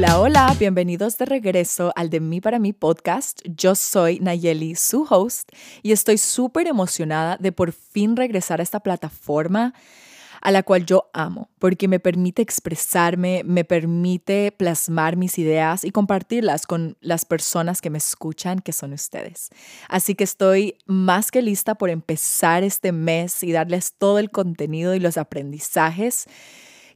Hola, hola, bienvenidos de regreso al de mí para mí podcast. Yo soy Nayeli, su host, y estoy súper emocionada de por fin regresar a esta plataforma a la cual yo amo, porque me permite expresarme, me permite plasmar mis ideas y compartirlas con las personas que me escuchan, que son ustedes. Así que estoy más que lista por empezar este mes y darles todo el contenido y los aprendizajes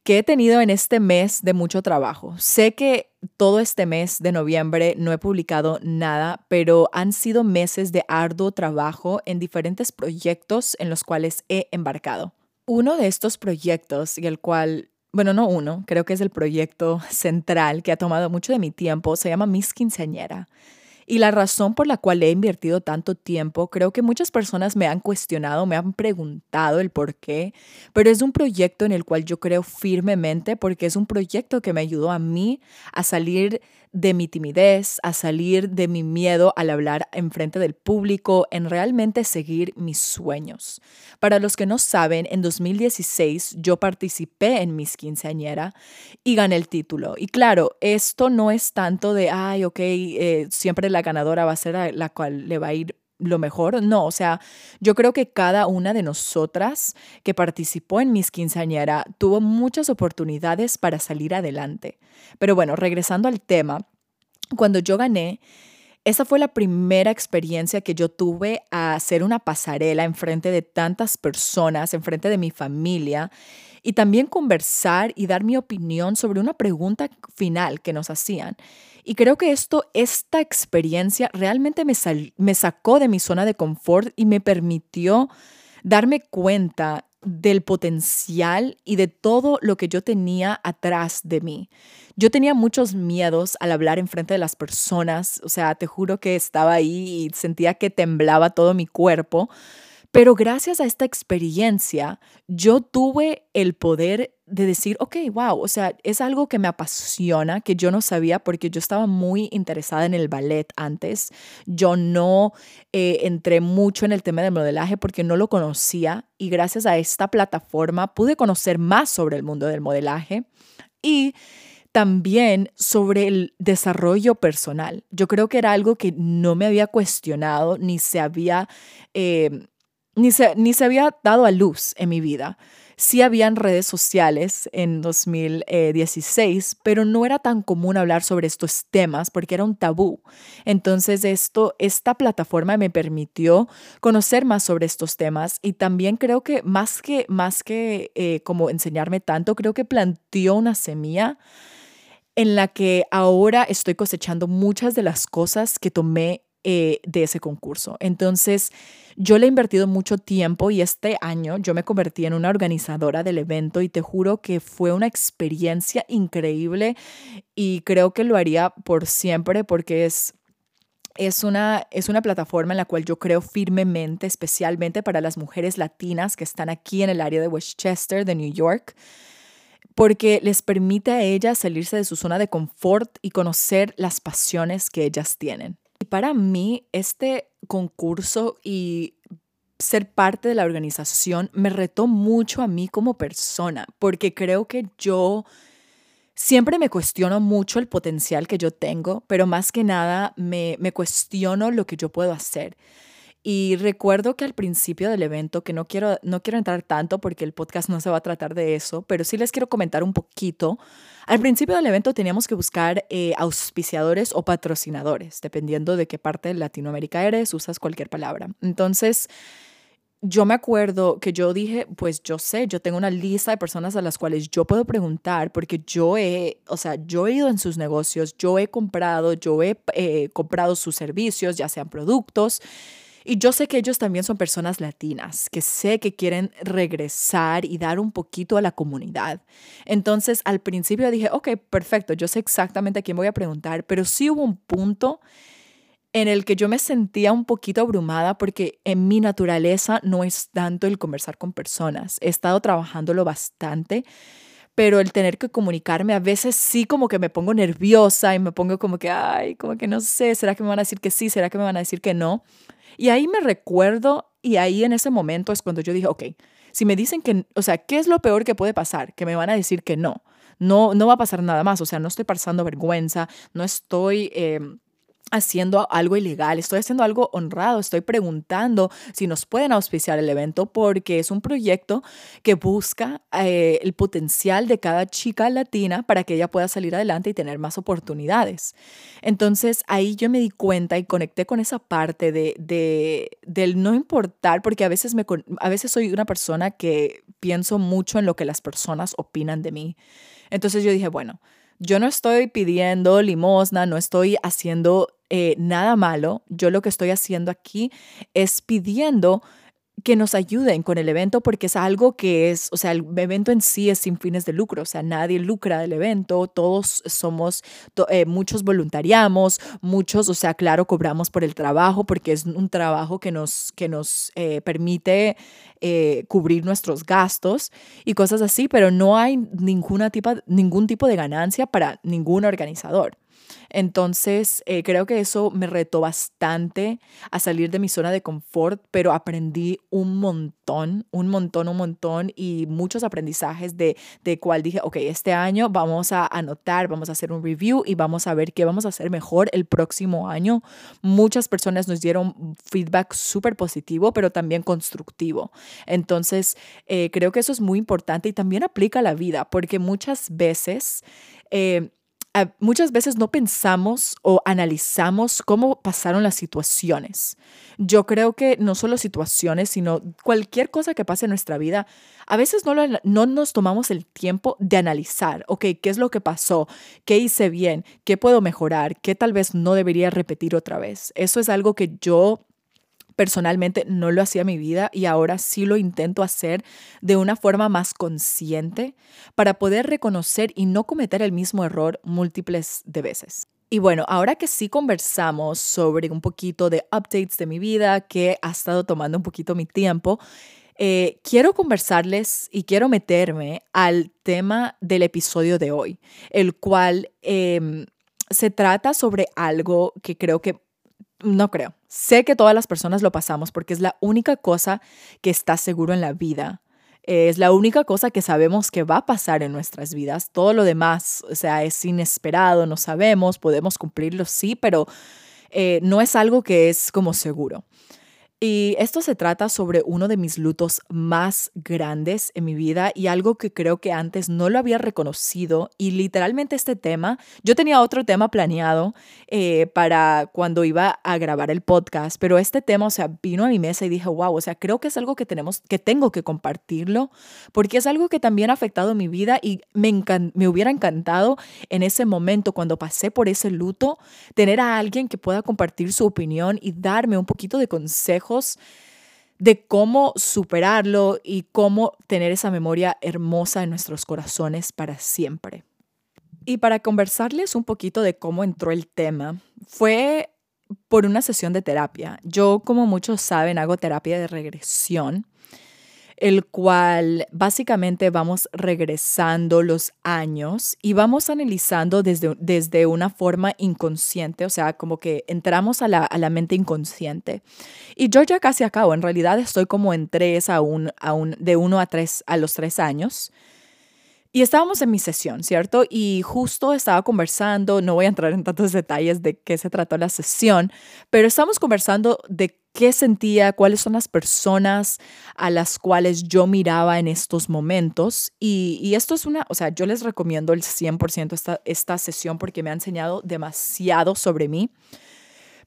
que he tenido en este mes de mucho trabajo. Sé que todo este mes de noviembre no he publicado nada, pero han sido meses de arduo trabajo en diferentes proyectos en los cuales he embarcado. Uno de estos proyectos y el cual, bueno, no uno, creo que es el proyecto central que ha tomado mucho de mi tiempo, se llama Miss Quinceañera. Y la razón por la cual he invertido tanto tiempo, creo que muchas personas me han cuestionado, me han preguntado el por qué, pero es un proyecto en el cual yo creo firmemente porque es un proyecto que me ayudó a mí a salir de mi timidez, a salir de mi miedo al hablar en frente del público, en realmente seguir mis sueños. Para los que no saben, en 2016 yo participé en Miss Quinceañera y gané el título. Y claro, esto no es tanto de, ay, ok, eh, siempre la ganadora va a ser la cual le va a ir lo mejor. No, o sea, yo creo que cada una de nosotras que participó en Miss Quinceañera tuvo muchas oportunidades para salir adelante. Pero bueno, regresando al tema, cuando yo gané, esa fue la primera experiencia que yo tuve a hacer una pasarela en frente de tantas personas, en frente de mi familia, y también conversar y dar mi opinión sobre una pregunta final que nos hacían. Y creo que esto, esta experiencia realmente me, me sacó de mi zona de confort y me permitió darme cuenta del potencial y de todo lo que yo tenía atrás de mí. Yo tenía muchos miedos al hablar en frente de las personas, o sea, te juro que estaba ahí y sentía que temblaba todo mi cuerpo, pero gracias a esta experiencia, yo tuve el poder de decir, ok, wow, o sea, es algo que me apasiona, que yo no sabía porque yo estaba muy interesada en el ballet antes. Yo no eh, entré mucho en el tema del modelaje porque no lo conocía y gracias a esta plataforma pude conocer más sobre el mundo del modelaje y también sobre el desarrollo personal. Yo creo que era algo que no me había cuestionado ni se había... Eh, ni se, ni se había dado a luz en mi vida. Sí habían redes sociales en 2016, pero no era tan común hablar sobre estos temas porque era un tabú. Entonces esto, esta plataforma me permitió conocer más sobre estos temas y también creo que más que, más que eh, como enseñarme tanto, creo que planteó una semilla en la que ahora estoy cosechando muchas de las cosas que tomé eh, de ese concurso. Entonces, yo le he invertido mucho tiempo y este año yo me convertí en una organizadora del evento y te juro que fue una experiencia increíble y creo que lo haría por siempre porque es es una, es una plataforma en la cual yo creo firmemente, especialmente para las mujeres latinas que están aquí en el área de Westchester, de New York, porque les permite a ellas salirse de su zona de confort y conocer las pasiones que ellas tienen. Y para mí, este concurso y ser parte de la organización me retó mucho a mí como persona, porque creo que yo siempre me cuestiono mucho el potencial que yo tengo, pero más que nada me, me cuestiono lo que yo puedo hacer. Y recuerdo que al principio del evento, que no quiero, no quiero entrar tanto porque el podcast no se va a tratar de eso, pero sí les quiero comentar un poquito. Al principio del evento teníamos que buscar eh, auspiciadores o patrocinadores, dependiendo de qué parte de Latinoamérica eres, usas cualquier palabra. Entonces, yo me acuerdo que yo dije, pues yo sé, yo tengo una lista de personas a las cuales yo puedo preguntar porque yo he, o sea, yo he ido en sus negocios, yo he comprado, yo he eh, comprado sus servicios, ya sean productos. Y yo sé que ellos también son personas latinas, que sé que quieren regresar y dar un poquito a la comunidad. Entonces, al principio dije, ok, perfecto, yo sé exactamente a quién voy a preguntar, pero sí hubo un punto en el que yo me sentía un poquito abrumada porque en mi naturaleza no es tanto el conversar con personas. He estado trabajándolo bastante, pero el tener que comunicarme a veces sí como que me pongo nerviosa y me pongo como que, ay, como que no sé, ¿será que me van a decir que sí? ¿Será que me van a decir que no? Y ahí me recuerdo y ahí en ese momento es cuando yo dije, ok, si me dicen que, o sea, ¿qué es lo peor que puede pasar? Que me van a decir que no. No, no va a pasar nada más, o sea, no estoy pasando vergüenza, no estoy... Eh, haciendo algo ilegal, estoy haciendo algo honrado, estoy preguntando si nos pueden auspiciar el evento porque es un proyecto que busca eh, el potencial de cada chica latina para que ella pueda salir adelante y tener más oportunidades. Entonces ahí yo me di cuenta y conecté con esa parte de, de del no importar, porque a veces, me, a veces soy una persona que pienso mucho en lo que las personas opinan de mí. Entonces yo dije, bueno, yo no estoy pidiendo limosna, no estoy haciendo eh, nada malo. Yo lo que estoy haciendo aquí es pidiendo que nos ayuden con el evento porque es algo que es, o sea, el evento en sí es sin fines de lucro, o sea, nadie lucra del evento, todos somos, eh, muchos voluntariamos, muchos, o sea, claro, cobramos por el trabajo porque es un trabajo que nos, que nos eh, permite eh, cubrir nuestros gastos y cosas así, pero no hay ninguna ningún tipo de ganancia para ningún organizador. Entonces, eh, creo que eso me retó bastante a salir de mi zona de confort, pero aprendí un montón, un montón, un montón y muchos aprendizajes de, de cual dije, ok, este año vamos a anotar, vamos a hacer un review y vamos a ver qué vamos a hacer mejor el próximo año. Muchas personas nos dieron feedback súper positivo, pero también constructivo. Entonces, eh, creo que eso es muy importante y también aplica a la vida, porque muchas veces... Eh, muchas veces no pensamos o analizamos cómo pasaron las situaciones. Yo creo que no solo situaciones, sino cualquier cosa que pase en nuestra vida, a veces no, no nos tomamos el tiempo de analizar, ok, ¿qué es lo que pasó? ¿Qué hice bien? ¿Qué puedo mejorar? ¿Qué tal vez no debería repetir otra vez? Eso es algo que yo personalmente no lo hacía en mi vida y ahora sí lo intento hacer de una forma más consciente para poder reconocer y no cometer el mismo error múltiples de veces. Y bueno, ahora que sí conversamos sobre un poquito de updates de mi vida que ha estado tomando un poquito mi tiempo, eh, quiero conversarles y quiero meterme al tema del episodio de hoy, el cual em, se trata sobre algo que creo que no creo. Sé que todas las personas lo pasamos porque es la única cosa que está seguro en la vida. Es la única cosa que sabemos que va a pasar en nuestras vidas. Todo lo demás, o sea, es inesperado, no sabemos, podemos cumplirlo, sí, pero eh, no es algo que es como seguro. Y esto se trata sobre uno de mis lutos más grandes en mi vida y algo que creo que antes no lo había reconocido. Y literalmente este tema, yo tenía otro tema planeado eh, para cuando iba a grabar el podcast, pero este tema, o sea, vino a mi mesa y dije, wow, o sea, creo que es algo que tenemos, que tengo que compartirlo, porque es algo que también ha afectado mi vida y me, me hubiera encantado en ese momento, cuando pasé por ese luto, tener a alguien que pueda compartir su opinión y darme un poquito de de cómo superarlo y cómo tener esa memoria hermosa en nuestros corazones para siempre. Y para conversarles un poquito de cómo entró el tema, fue por una sesión de terapia. Yo, como muchos saben, hago terapia de regresión el cual básicamente vamos regresando los años y vamos analizando desde, desde una forma inconsciente, o sea, como que entramos a la, a la mente inconsciente. Y yo ya casi acabo, en realidad estoy como en tres a un, a un, de uno a tres a los tres años. Y estábamos en mi sesión, ¿cierto? Y justo estaba conversando, no voy a entrar en tantos detalles de qué se trató la sesión, pero estábamos conversando de qué sentía, cuáles son las personas a las cuales yo miraba en estos momentos. Y, esto es una, o sea, yo les recomiendo el 100% esta, esta sesión porque me ha enseñado demasiado sobre mí.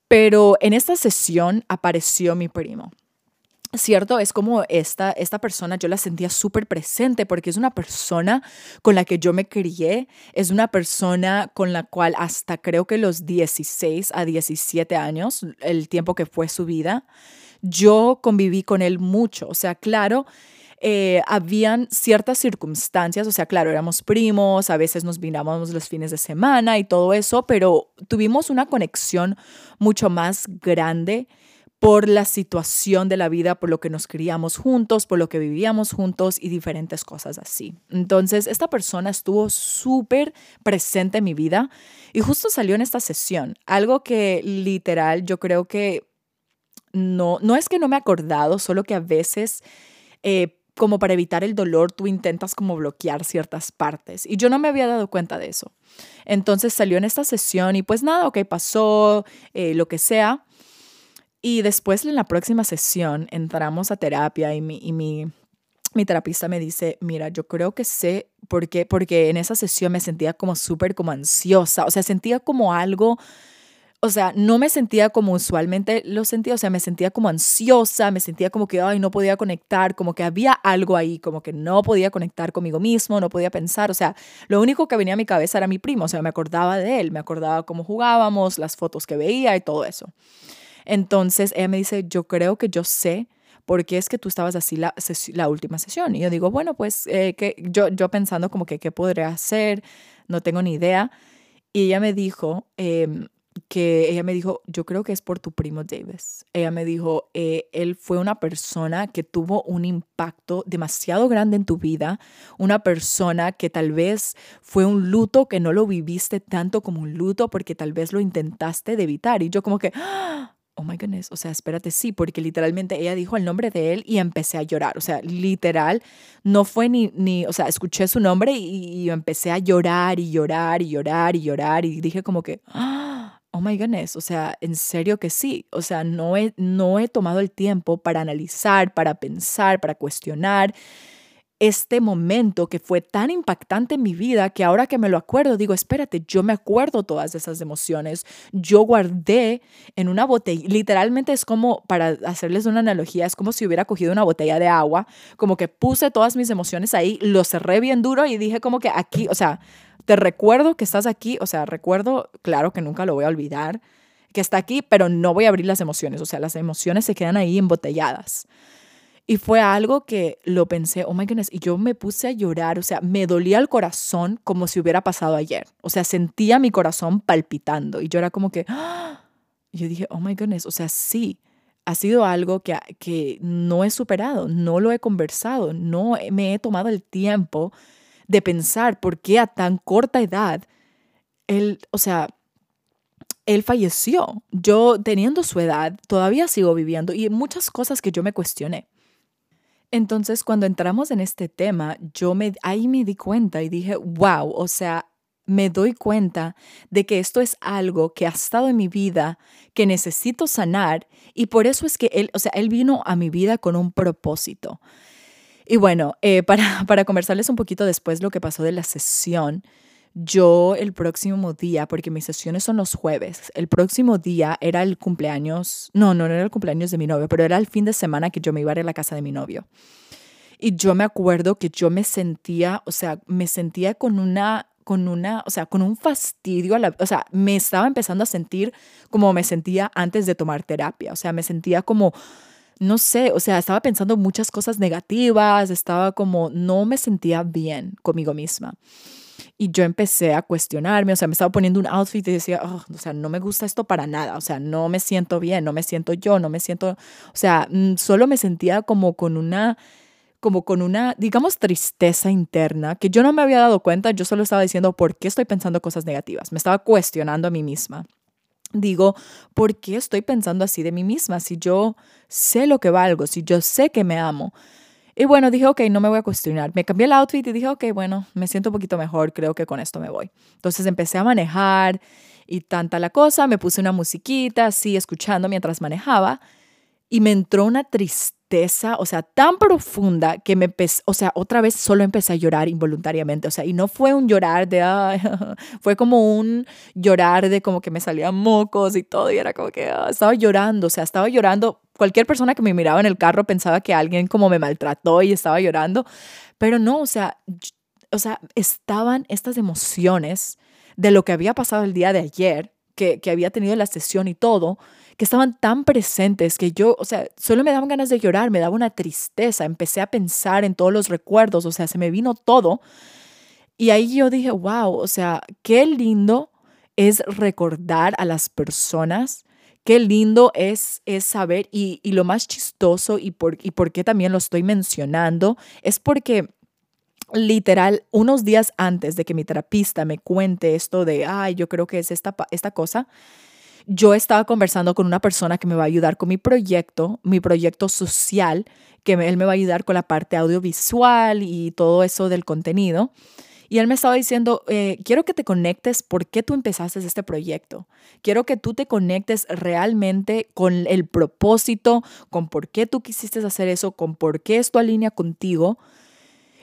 Pero en esta sesión apareció mi primo. ¿Cierto? Es como esta, esta persona, yo la sentía súper presente porque es una persona con la que yo me crié, es una persona con la cual hasta creo que los 16 a 17 años, el tiempo que fue su vida, yo conviví con él mucho. O sea, claro, eh, habían ciertas circunstancias, o sea, claro, éramos primos, a veces nos mirábamos los fines de semana y todo eso, pero tuvimos una conexión mucho más grande por la situación de la vida, por lo que nos criamos juntos, por lo que vivíamos juntos y diferentes cosas así. Entonces, esta persona estuvo súper presente en mi vida y justo salió en esta sesión, algo que literal yo creo que no, no es que no me he acordado, solo que a veces... Eh, como para evitar el dolor, tú intentas como bloquear ciertas partes. Y yo no me había dado cuenta de eso. Entonces salió en esta sesión y pues nada, ok, pasó, eh, lo que sea. Y después en la próxima sesión entramos a terapia y mi, y mi, mi terapista me dice, mira, yo creo que sé por qué, porque en esa sesión me sentía como súper como ansiosa, o sea, sentía como algo o sea, no me sentía como usualmente lo sentía, o sea, me sentía como ansiosa, me sentía como que, ay, no podía conectar, como que había algo ahí, como que no podía conectar conmigo mismo, no podía pensar, o sea, lo único que venía a mi cabeza era mi primo, o sea, me acordaba de él, me acordaba cómo jugábamos, las fotos que veía y todo eso. Entonces, ella me dice, yo creo que yo sé por qué es que tú estabas así la, la última sesión. Y yo digo, bueno, pues eh, que yo, yo pensando como que qué podría hacer, no tengo ni idea. Y ella me dijo, eh, que ella me dijo, yo creo que es por tu primo Davis. Ella me dijo, eh, él fue una persona que tuvo un impacto demasiado grande en tu vida, una persona que tal vez fue un luto que no lo viviste tanto como un luto porque tal vez lo intentaste de evitar. Y yo como que, oh my goodness, o sea, espérate, sí, porque literalmente ella dijo el nombre de él y empecé a llorar. O sea, literal, no fue ni, ni o sea, escuché su nombre y, y empecé a llorar y llorar y llorar y llorar y dije como que, ¡Ah! oh my goodness, o sea, en serio que sí, o sea, no he, no he tomado el tiempo para analizar, para pensar, para cuestionar este momento que fue tan impactante en mi vida que ahora que me lo acuerdo, digo, espérate, yo me acuerdo todas esas emociones, yo guardé en una botella, literalmente es como, para hacerles una analogía, es como si hubiera cogido una botella de agua, como que puse todas mis emociones ahí, lo cerré bien duro y dije como que aquí, o sea, te recuerdo que estás aquí, o sea, recuerdo, claro que nunca lo voy a olvidar, que está aquí, pero no voy a abrir las emociones, o sea, las emociones se quedan ahí embotelladas. Y fue algo que lo pensé, oh my goodness, y yo me puse a llorar, o sea, me dolía el corazón como si hubiera pasado ayer, o sea, sentía mi corazón palpitando y yo era como que, ¡Ah! yo dije, oh my goodness, o sea, sí, ha sido algo que, que no he superado, no lo he conversado, no me he tomado el tiempo de pensar por qué a tan corta edad él, o sea, él falleció. Yo teniendo su edad, todavía sigo viviendo y muchas cosas que yo me cuestioné. Entonces, cuando entramos en este tema, yo me, ahí me di cuenta y dije, wow, o sea, me doy cuenta de que esto es algo que ha estado en mi vida, que necesito sanar y por eso es que él, o sea, él vino a mi vida con un propósito. Y bueno, eh, para, para conversarles un poquito después lo que pasó de la sesión, yo el próximo día, porque mis sesiones son los jueves, el próximo día era el cumpleaños, no, no era el cumpleaños de mi novio, pero era el fin de semana que yo me iba a ir a la casa de mi novio. Y yo me acuerdo que yo me sentía, o sea, me sentía con una, con una, o sea, con un fastidio, a la, o sea, me estaba empezando a sentir como me sentía antes de tomar terapia, o sea, me sentía como no sé, o sea, estaba pensando muchas cosas negativas, estaba como, no me sentía bien conmigo misma. Y yo empecé a cuestionarme, o sea, me estaba poniendo un outfit y decía, oh, o sea, no me gusta esto para nada, o sea, no me siento bien, no me siento yo, no me siento, o sea, mm, solo me sentía como con una, como con una, digamos, tristeza interna que yo no me había dado cuenta, yo solo estaba diciendo, ¿por qué estoy pensando cosas negativas? Me estaba cuestionando a mí misma digo, ¿por qué estoy pensando así de mí misma? Si yo sé lo que valgo, si yo sé que me amo. Y bueno, dije, ok, no me voy a cuestionar. Me cambié el outfit y dije, ok, bueno, me siento un poquito mejor, creo que con esto me voy. Entonces empecé a manejar y tanta la cosa, me puse una musiquita así, escuchando mientras manejaba y me entró una tristeza o sea, tan profunda que me, o sea, otra vez solo empecé a llorar involuntariamente, o sea, y no fue un llorar de, fue como un llorar de como que me salían mocos y todo, y era como que ah, estaba llorando, o sea, estaba llorando. Cualquier persona que me miraba en el carro pensaba que alguien como me maltrató y estaba llorando, pero no, o sea, o sea, estaban estas emociones de lo que había pasado el día de ayer, que, que había tenido la sesión y todo, que estaban tan presentes que yo, o sea, solo me daban ganas de llorar, me daba una tristeza, empecé a pensar en todos los recuerdos, o sea, se me vino todo. Y ahí yo dije, wow, o sea, qué lindo es recordar a las personas, qué lindo es, es saber, y, y lo más chistoso y por, y por qué también lo estoy mencionando, es porque literal, unos días antes de que mi terapista me cuente esto de, ay, yo creo que es esta, esta cosa, yo estaba conversando con una persona que me va a ayudar con mi proyecto, mi proyecto social, que él me va a ayudar con la parte audiovisual y todo eso del contenido. Y él me estaba diciendo, eh, quiero que te conectes por qué tú empezaste este proyecto. Quiero que tú te conectes realmente con el propósito, con por qué tú quisiste hacer eso, con por qué esto alinea contigo.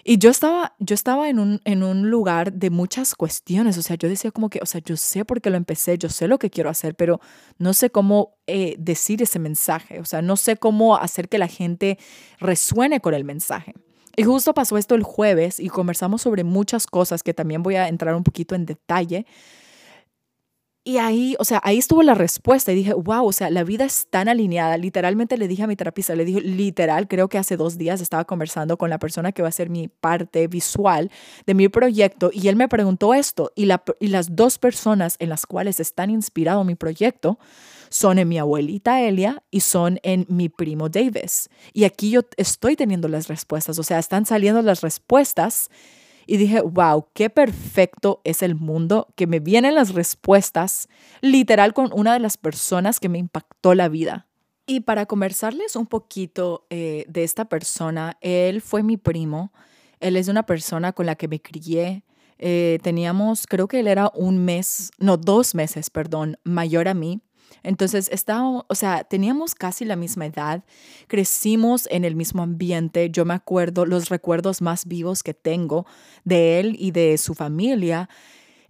Y yo estaba, yo estaba en un, en un lugar de muchas cuestiones, o sea, yo decía como que, o sea, yo sé por qué lo empecé, yo sé lo que quiero hacer, pero no sé cómo eh, decir ese mensaje, o sea, no sé cómo hacer que la gente resuene con el mensaje. Y justo pasó esto el jueves y conversamos sobre muchas cosas que también voy a entrar un poquito en detalle, y ahí, o sea, ahí estuvo la respuesta y dije, wow, o sea, la vida es tan alineada. Literalmente le dije a mi terapista, le dije, literal, creo que hace dos días estaba conversando con la persona que va a ser mi parte visual de mi proyecto y él me preguntó esto y, y las dos personas en las cuales están inspirado mi proyecto son en mi abuelita Elia y son en mi primo Davis. Y aquí yo estoy teniendo las respuestas, o sea, están saliendo las respuestas y dije, wow, qué perfecto es el mundo, que me vienen las respuestas literal con una de las personas que me impactó la vida. Y para conversarles un poquito eh, de esta persona, él fue mi primo, él es una persona con la que me crié. Eh, teníamos, creo que él era un mes, no, dos meses, perdón, mayor a mí. Entonces, estábamos, o sea, teníamos casi la misma edad, crecimos en el mismo ambiente. Yo me acuerdo los recuerdos más vivos que tengo de él y de su familia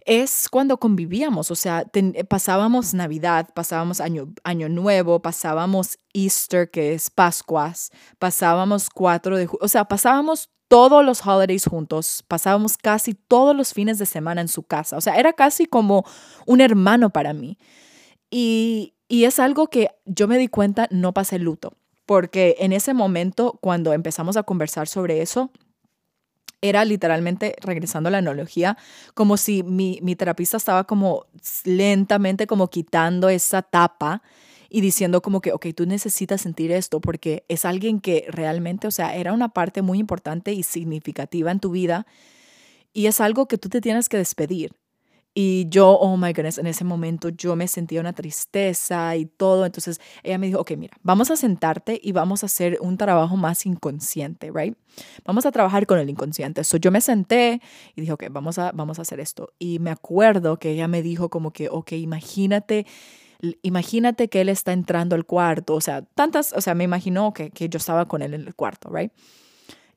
es cuando convivíamos, o sea, pasábamos Navidad, pasábamos año, año Nuevo, pasábamos Easter, que es Pascuas, pasábamos 4 de o sea, pasábamos todos los holidays juntos, pasábamos casi todos los fines de semana en su casa, o sea, era casi como un hermano para mí. Y, es algo que yo me di cuenta, no pasé luto, porque en ese momento, cuando empezamos a conversar sobre eso, era literalmente, regresando a la analogía, como si mi, mi terapista estaba como lentamente como quitando esa tapa y diciendo como que, ok, tú necesitas sentir esto porque es alguien que realmente, o sea, era una parte muy importante y significativa en tu vida y es algo que tú te tienes que despedir. Y yo, oh my goodness, en ese momento yo me sentía una tristeza y todo. Entonces ella me dijo, ok, mira, vamos a sentarte y vamos a hacer un trabajo más inconsciente, ¿right? Vamos a trabajar con el inconsciente. So yo me senté y dije, ok, vamos a, vamos a hacer esto. Y me acuerdo que ella me dijo como que, ok, imagínate imagínate que él está entrando al cuarto, o sea, tantas, o sea, me imaginó que, que yo estaba con él en el cuarto, ¿right?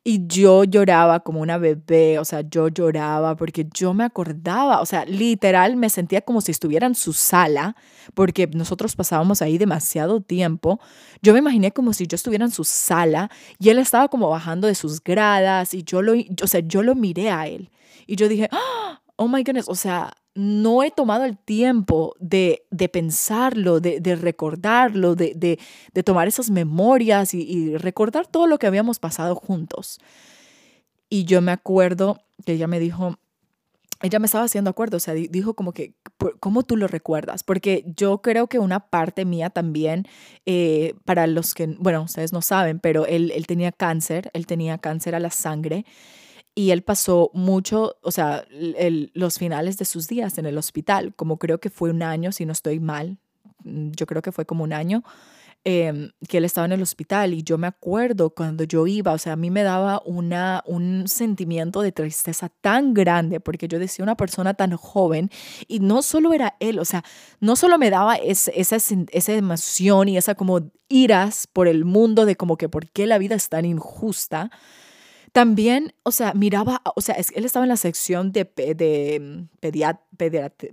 Y yo lloraba como una bebé, o sea, yo lloraba porque yo me acordaba, o sea, literal me sentía como si estuviera en su sala, porque nosotros pasábamos ahí demasiado tiempo. Yo me imaginé como si yo estuviera en su sala y él estaba como bajando de sus gradas y yo lo, o sea, yo lo miré a él y yo dije, ¡Ah! oh my goodness, o sea, no he tomado el tiempo de, de pensarlo, de, de recordarlo, de, de, tomar esas memorias y, recordar todo lo que habíamos pasado juntos. Y yo me acuerdo que ella me dijo, ella me estaba haciendo acuerdo, o sea, dijo como que, ¿cómo tú lo recuerdas? Porque yo creo que una parte mía también, eh, para los que, bueno, ustedes no saben, pero él, él tenía cáncer, él tenía cáncer a la sangre y él pasó mucho, o sea, los finales de sus días en el hospital, como creo que fue un año, si no estoy mal, mm, yo creo que fue como un año. Em, que él estaba en el hospital y yo me acuerdo cuando yo iba, o sea, a mí me daba una, un sentimiento de tristeza tan grande porque yo decía una persona tan joven y no solo era él, o sea, no solo me daba esa, esa emoción y esa como iras por el mundo de como que por qué la vida es tan injusta, también, o sea, miraba, o sea, él estaba en la sección de, de mm,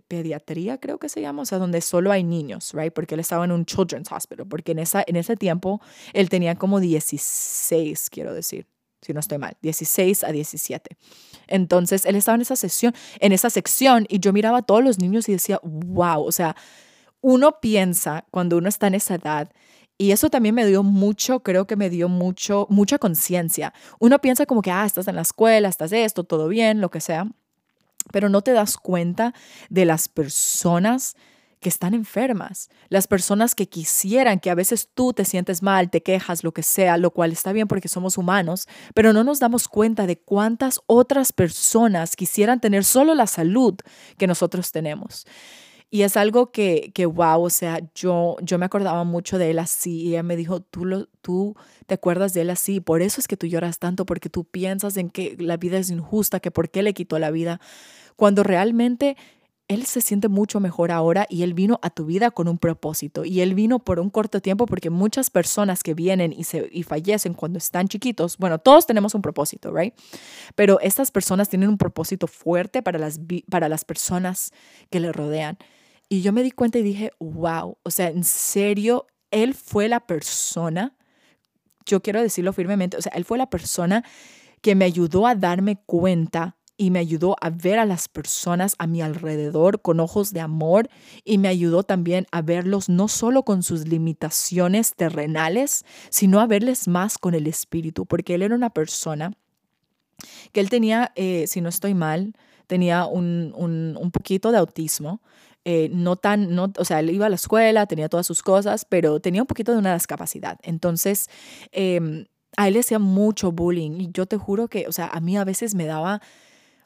pediatría, creo que se llama, o sea, donde solo hay niños, right? Porque él estaba en un children's hospital, porque en, esa, en ese tiempo él tenía como 16, quiero decir, si no estoy mal, 16 a 17. Entonces, él estaba en esa sección, en esa sección y yo miraba a todos los niños y decía, wow, o sea, uno piensa cuando uno está en esa edad y eso también me dio mucho, creo que me dio mucho, mucha conciencia. Uno piensa como que, ah, estás en la escuela, estás esto, todo bien, lo que sea, pero no te das cuenta de las personas que están enfermas, las personas que quisieran que a veces tú te sientes mal, te quejas, lo que sea, lo cual está bien porque somos humanos, pero no nos damos cuenta de cuántas otras personas quisieran tener solo la salud que nosotros tenemos. Y es algo que, que wow, o sea, yo, yo me acordaba mucho de él así y ella me dijo, tú, lo, tú te acuerdas de él así, por eso es que tú lloras tanto, porque tú piensas en que la vida es injusta, que por qué le quitó la vida, cuando realmente él se siente mucho mejor ahora y él vino a tu vida con un propósito y él vino por un corto tiempo porque muchas personas que vienen y, se, y fallecen cuando están chiquitos, bueno, todos tenemos un propósito, ¿right? Pero estas personas tienen un propósito fuerte para las, para las personas que le rodean. Y yo me di cuenta y dije, wow, o sea, en serio, él fue la persona, yo quiero decirlo firmemente, o sea, él fue la persona que me ayudó a darme cuenta y me ayudó a ver a las personas a mi alrededor con ojos de amor y me ayudó también a verlos no solo con sus limitaciones terrenales, sino a verles más con el espíritu, porque él era una persona que él tenía, eh, si no estoy mal, tenía un, un, poquito de autismo. Eh, no tan, no, o sea, él iba a la escuela, tenía todas sus cosas, pero tenía un poquito de una discapacidad. Entonces, em, a él le hacía mucho bullying y yo te juro que, o sea, a mí a veces me daba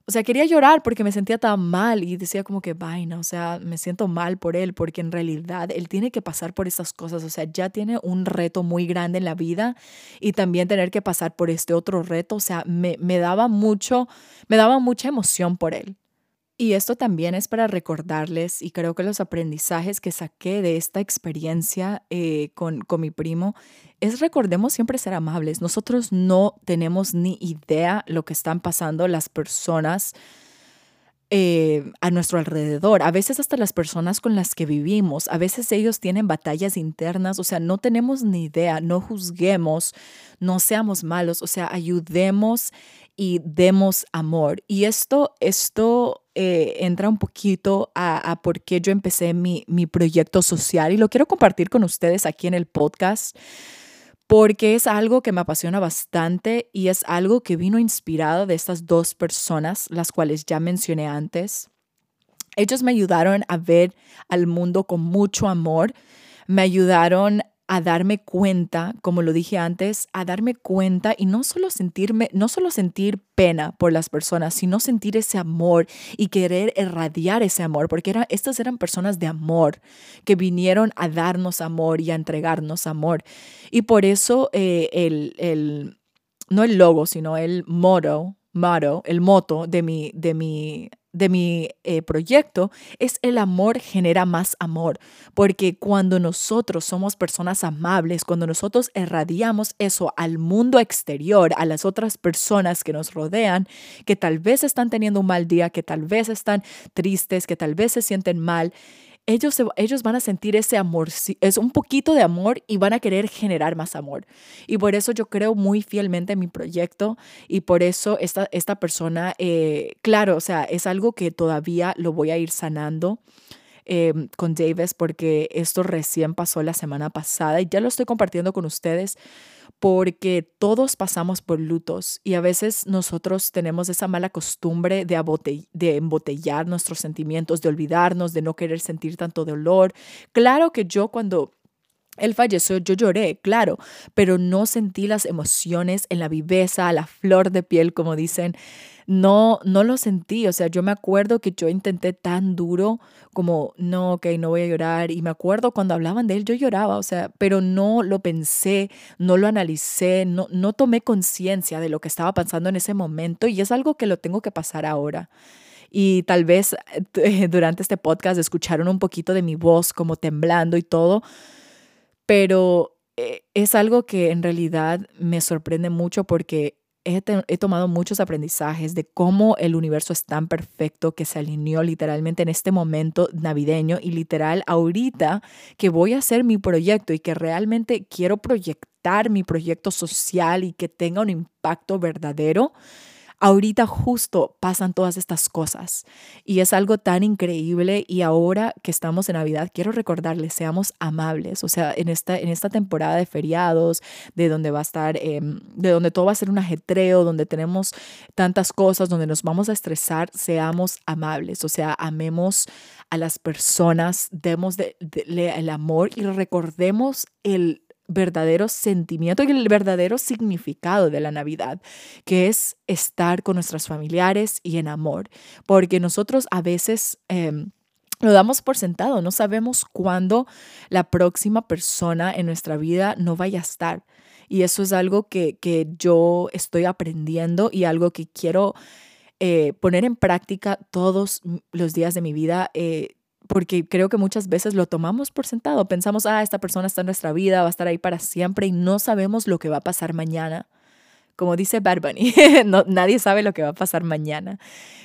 o sea, quería llorar porque me sentía tan mal y decía como que vaina, o sea, me siento mal por él porque en realidad él tiene que pasar por esas cosas, o sea, ya tiene un reto muy grande en la vida y también tener que pasar por este otro reto, o sea, me, me daba mucho, me daba mucha emoción por él. Y esto también es para recordarles, y creo que los aprendizajes que saqué de esta experiencia eh, con, con mi primo es recordemos siempre ser amables. Nosotros no tenemos ni idea lo que están pasando las personas eh, a nuestro alrededor, a veces hasta las personas con las que vivimos, a veces ellos tienen batallas internas, o sea, no tenemos ni idea, no juzguemos, no seamos malos, o sea, ayudemos y demos amor. Y esto, esto eh, entra un poquito a, a, por qué yo empecé mi, mi proyecto social y lo quiero compartir con ustedes aquí en el podcast porque es algo que me apasiona bastante y es algo que vino inspirado de estas dos personas, las cuales ya mencioné antes. Ellos me ayudaron a ver al mundo con mucho amor, me ayudaron a darme cuenta, como lo dije antes, a darme cuenta y no solo sentirme, no solo sentir pena por las personas, sino sentir ese amor y querer irradiar ese amor, porque estas eran personas de amor que vinieron a darnos amor y a entregarnos amor. Y por eso eh, el, el, no el logo, sino el motto, motto, el moto de mi, de mi de mi eh, proyecto es el amor genera más amor, porque cuando nosotros somos personas amables, cuando nosotros irradiamos eso al mundo exterior, a las otras personas que nos rodean, que tal vez están teniendo un mal día, que tal vez están tristes, que tal vez se sienten mal, ellos, ellos van a sentir ese amor, es un poquito de amor y van a querer generar más amor. Y por eso yo creo muy fielmente en mi proyecto y por eso esta, esta persona, eh, claro, o sea, es algo que todavía lo voy a ir sanando. Em, con Davis porque esto recién pasó la semana pasada y ya lo estoy compartiendo con ustedes porque todos pasamos por lutos y a veces nosotros tenemos esa mala costumbre de, de embotellar nuestros sentimientos, de olvidarnos, de no querer sentir tanto dolor. Claro que yo cuando él falleció, yo lloré, claro, pero no sentí las emociones en la viveza, la flor de piel, como dicen. No, no lo sentí. O sea, yo me acuerdo que yo intenté tan duro como, no, ok, no voy a llorar. Y me acuerdo cuando hablaban de él, yo lloraba, o sea, pero no lo pensé, no lo analicé, no, no tomé conciencia de lo que estaba pasando en ese momento. Y es algo que lo tengo que pasar ahora y tal vez eh, durante este podcast escucharon un poquito de mi voz como temblando y todo, pero eh, es algo que en realidad me sorprende mucho porque he, tomado muchos aprendizajes de cómo el universo es tan perfecto que se alineó literalmente en este momento navideño y literal ahorita que voy a hacer mi proyecto y que realmente quiero proyectar mi proyecto social y que tenga un impacto verdadero ahorita justo pasan todas estas cosas. Y es algo tan increíble y ahora que estamos en Navidad quiero recordarles, seamos amables, o sea, en esta, en esta temporada de feriados, de donde va a estar, em, de donde todo va a ser un ajetreo, donde tenemos tantas cosas, donde nos vamos a estresar, seamos amables, o sea, amemos a las personas, demos el amor y recordemos el verdadero sentimiento y el verdadero significado de la Navidad, que es estar con nuestros familiares y en amor, porque nosotros a veces... Em, lo damos por sentado, no sabemos cuándo la próxima persona en nuestra vida no vaya a estar. Y eso es algo que, yo estoy aprendiendo y algo que quiero eh, poner en práctica todos los días de mi vida. Eh, porque creo que muchas veces lo tomamos por sentado. Pensamos, ah, esta persona está en nuestra vida, va a estar ahí para siempre y no sabemos lo que va a pasar mañana. Como dice Bad no, nadie sabe lo que va a pasar mañana.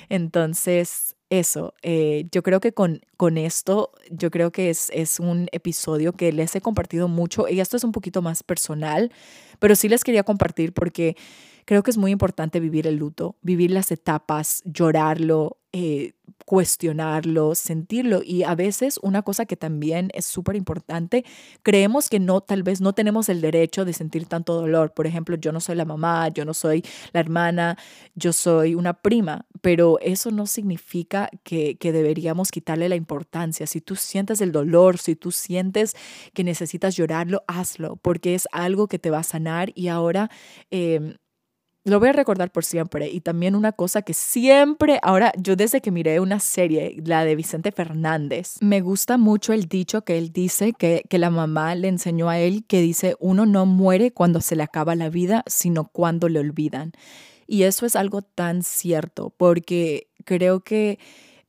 Entonces, eso, eh, yo creo que con, con esto, yo creo que es, es un episodio que les he compartido mucho y esto es un poquito más personal, pero sí les quería compartir porque creo que es muy importante vivir el luto, vivir las etapas, llorarlo, eh, cuestionarlo, sentirlo. Y a veces una cosa que también es súper importante, creemos que no, tal vez no tenemos el derecho de sentir tanto dolor. Por ejemplo, yo no soy la mamá, yo no soy la hermana, yo soy una prima, pero eso no significa que, que deberíamos quitarle la importancia. Si tú sientes el dolor, si tú sientes que necesitas llorarlo, hazlo, porque es algo que te va a sanar y ahora... Eh, lo voy a recordar por siempre. Y también una cosa que siempre, ahora yo desde que miré una serie, la de Vicente Fernández, me gusta mucho el dicho que él dice, que, que la mamá le enseñó a él, que dice, uno no muere cuando se le acaba la vida, sino cuando le olvidan. Y eso es algo tan cierto, porque creo que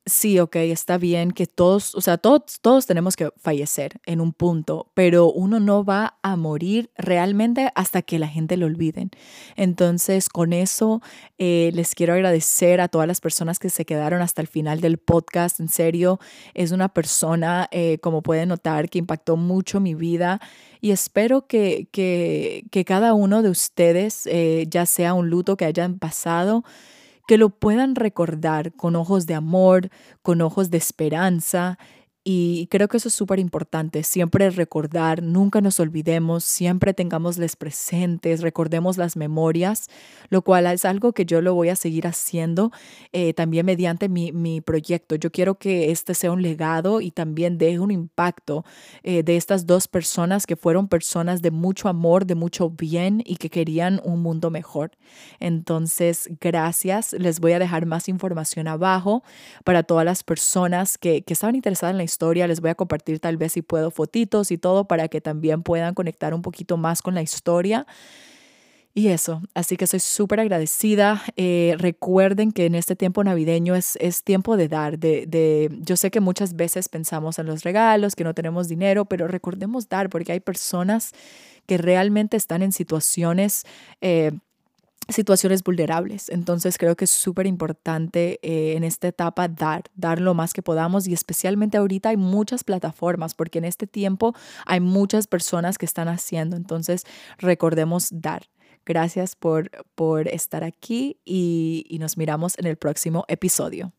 sí, ok, está bien que todos, o sea, todos, todos tenemos que fallecer en un punto, pero uno no va a morir realmente hasta que la gente lo olviden. Entonces, con eso, eh, les quiero agradecer a todas las personas que se quedaron hasta el final del podcast. En serio, es una persona, eh, como pueden notar, que impactó mucho mi vida y espero que, que, que cada uno de ustedes, eh, ya sea un luto que hayan pasado, que lo puedan recordar con ojos de amor, con ojos de esperanza y creo que eso es súper importante, siempre recordar, nunca nos olvidemos, siempre tengámosles presentes, recordemos las memorias, lo cual es algo que yo lo voy a seguir haciendo eh, también mediante mi, mi, proyecto. Yo quiero que este sea un legado y también deje un impacto eh, de estas dos personas que fueron personas de mucho amor, de mucho bien y que querían un mundo mejor. Entonces, gracias. Les voy a dejar más información abajo para todas las personas que, que estaban interesadas en la historia historia. Les voy a compartir tal vez si puedo fotitos y todo para que también puedan conectar un poquito más con la historia. Y eso, así que soy súper agradecida. Eh, recuerden que en este tiempo navideño es, es tiempo de dar, de, de, yo sé que muchas veces pensamos en los regalos, que no tenemos dinero, pero recordemos dar porque hay personas que realmente están en situaciones eh, situaciones vulnerables. Entonces creo que es súper importante eh, en esta etapa dar, dar lo más que podamos y especialmente ahorita hay muchas plataformas porque en este tiempo hay muchas personas que están haciendo. Entonces recordemos dar. Gracias por, por estar aquí y, y nos miramos en el próximo episodio.